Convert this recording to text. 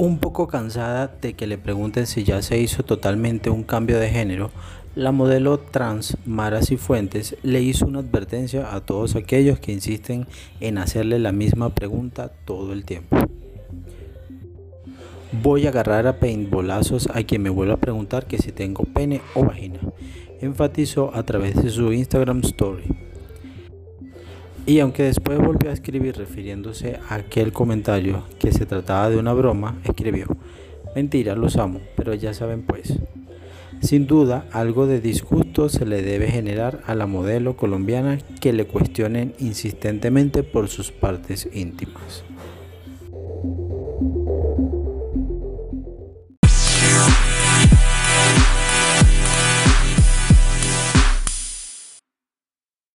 Un poco cansada de que le pregunten si ya se hizo totalmente un cambio de género, la modelo trans Mara Cifuentes le hizo una advertencia a todos aquellos que insisten en hacerle la misma pregunta todo el tiempo. Voy a agarrar a paintbolazos a quien me vuelva a preguntar que si tengo pene o vagina, enfatizó a través de su Instagram Story. Y aunque después volvió a escribir refiriéndose a aquel comentario que se trataba de una broma, escribió, mentira, los amo, pero ya saben pues. Sin duda, algo de disgusto se le debe generar a la modelo colombiana que le cuestionen insistentemente por sus partes íntimas.